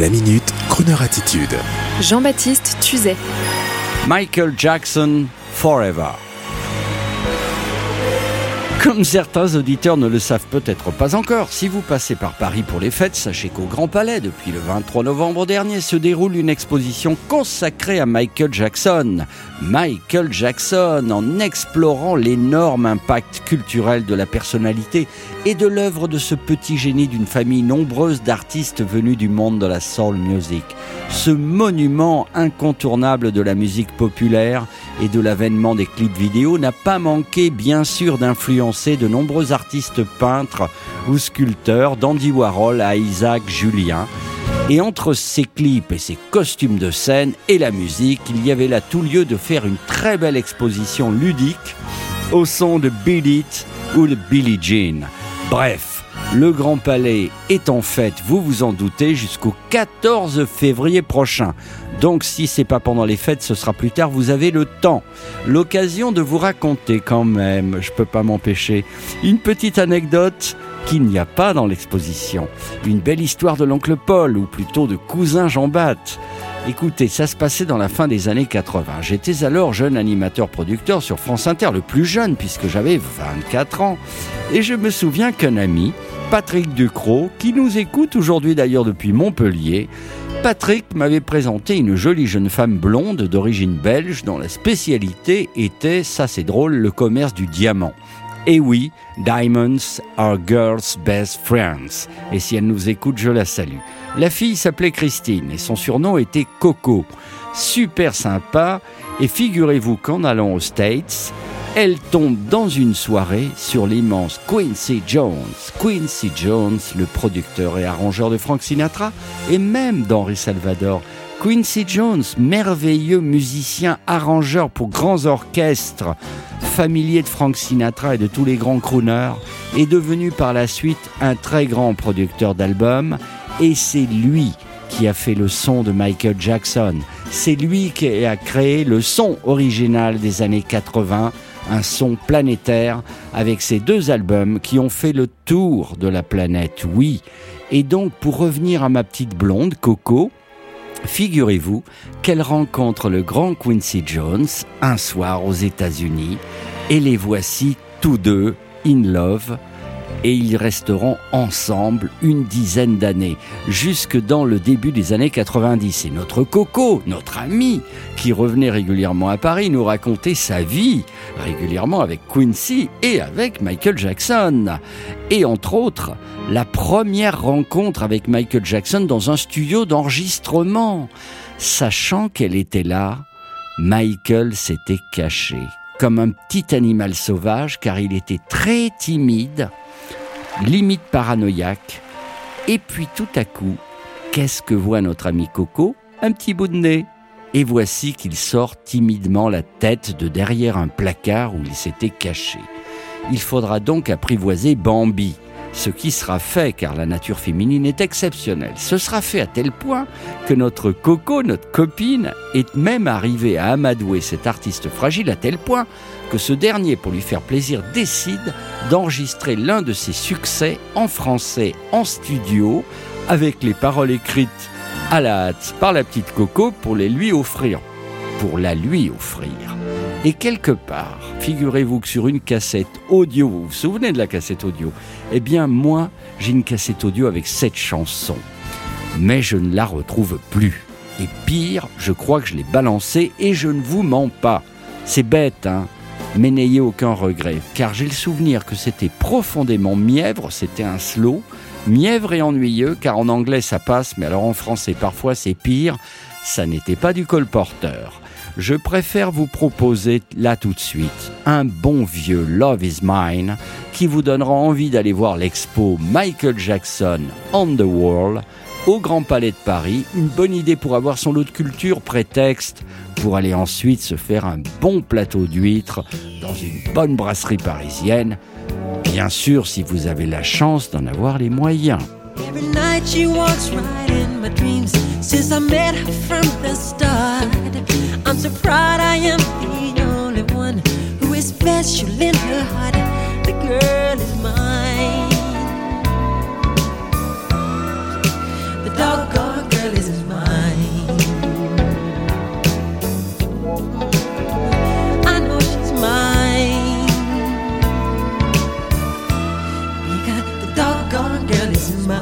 La minute, Kroneur attitude. Jean-Baptiste Tuzet. Michael Jackson Forever. Comme certains auditeurs ne le savent peut-être pas encore, si vous passez par Paris pour les fêtes, sachez qu'au Grand Palais, depuis le 23 novembre dernier, se déroule une exposition consacrée à Michael Jackson. Michael Jackson, en explorant l'énorme impact culturel de la personnalité et de l'œuvre de ce petit génie d'une famille nombreuse d'artistes venus du monde de la soul music. Ce monument incontournable de la musique populaire et de l'avènement des clips vidéo n'a pas manqué bien sûr de nombreux artistes peintres ou sculpteurs, d'Andy Warhol à Isaac Julien. Et entre ces clips et ces costumes de scène et la musique, il y avait là tout lieu de faire une très belle exposition ludique au son de Beat It ou de Billie Jean. Bref, le Grand Palais est en fête, vous vous en doutez, jusqu'au 14 février prochain. Donc si c'est pas pendant les fêtes, ce sera plus tard, vous avez le temps. L'occasion de vous raconter quand même, je peux pas m'empêcher, une petite anecdote qu'il n'y a pas dans l'exposition. Une belle histoire de l'oncle Paul, ou plutôt de cousin Jean-Baptiste. Écoutez, ça se passait dans la fin des années 80. J'étais alors jeune animateur-producteur sur France Inter, le plus jeune puisque j'avais 24 ans. Et je me souviens qu'un ami, Patrick Ducrot, qui nous écoute aujourd'hui d'ailleurs depuis Montpellier, Patrick m'avait présenté une jolie jeune femme blonde d'origine belge dont la spécialité était, ça c'est drôle, le commerce du diamant. Et oui, Diamonds are girls' best friends. Et si elle nous écoute, je la salue. La fille s'appelait Christine et son surnom était Coco. Super sympa. Et figurez-vous qu'en allant aux States, elle tombe dans une soirée sur l'immense Quincy Jones. Quincy Jones, le producteur et arrangeur de Frank Sinatra et même d'Henri Salvador. Quincy Jones, merveilleux musicien arrangeur pour grands orchestres, familier de Frank Sinatra et de tous les grands crooners, est devenu par la suite un très grand producteur d'albums et c'est lui qui a fait le son de Michael Jackson. C'est lui qui a créé le son original des années 80, un son planétaire avec ces deux albums qui ont fait le tour de la planète, oui. Et donc pour revenir à ma petite blonde, Coco, Figurez-vous qu'elle rencontre le grand Quincy Jones un soir aux États-Unis et les voici tous deux in love et ils resteront ensemble une dizaine d'années, jusque dans le début des années 90. Et notre Coco, notre ami, qui revenait régulièrement à Paris, nous racontait sa vie, régulièrement avec Quincy et avec Michael Jackson. Et entre autres, la première rencontre avec Michael Jackson dans un studio d'enregistrement. Sachant qu'elle était là, Michael s'était caché comme un petit animal sauvage car il était très timide limite paranoïaque. Et puis tout à coup, qu'est-ce que voit notre ami Coco? Un petit bout de nez. Et voici qu'il sort timidement la tête de derrière un placard où il s'était caché. Il faudra donc apprivoiser Bambi, ce qui sera fait car la nature féminine est exceptionnelle. Ce sera fait à tel point que notre Coco, notre copine, est même arrivée à amadouer cet artiste fragile à tel point que ce dernier, pour lui faire plaisir, décide d'enregistrer l'un de ses succès en français en studio avec les paroles écrites à la hâte par la petite Coco pour les lui offrir. Pour la lui offrir. Et quelque part, figurez-vous que sur une cassette audio, vous vous souvenez de la cassette audio? Eh bien, moi, j'ai une cassette audio avec cette chanson. Mais je ne la retrouve plus. Et pire, je crois que je l'ai balancée et je ne vous mens pas. C'est bête, hein? Mais n'ayez aucun regret, car j'ai le souvenir que c'était profondément mièvre, c'était un slow, mièvre et ennuyeux, car en anglais ça passe, mais alors en français parfois c'est pire, ça n'était pas du colporteur. Je préfère vous proposer là tout de suite un bon vieux Love is Mine qui vous donnera envie d'aller voir l'expo Michael Jackson on the Wall au Grand Palais de Paris. Une bonne idée pour avoir son lot de culture, prétexte pour aller ensuite se faire un bon plateau d'huîtres dans une bonne brasserie parisienne. Bien sûr, si vous avez la chance d'en avoir les moyens. I'm so proud I am the only one who is special in her heart. The girl is mine. The doggone girl is mine. I know she's mine. Because the doggone girl is mine.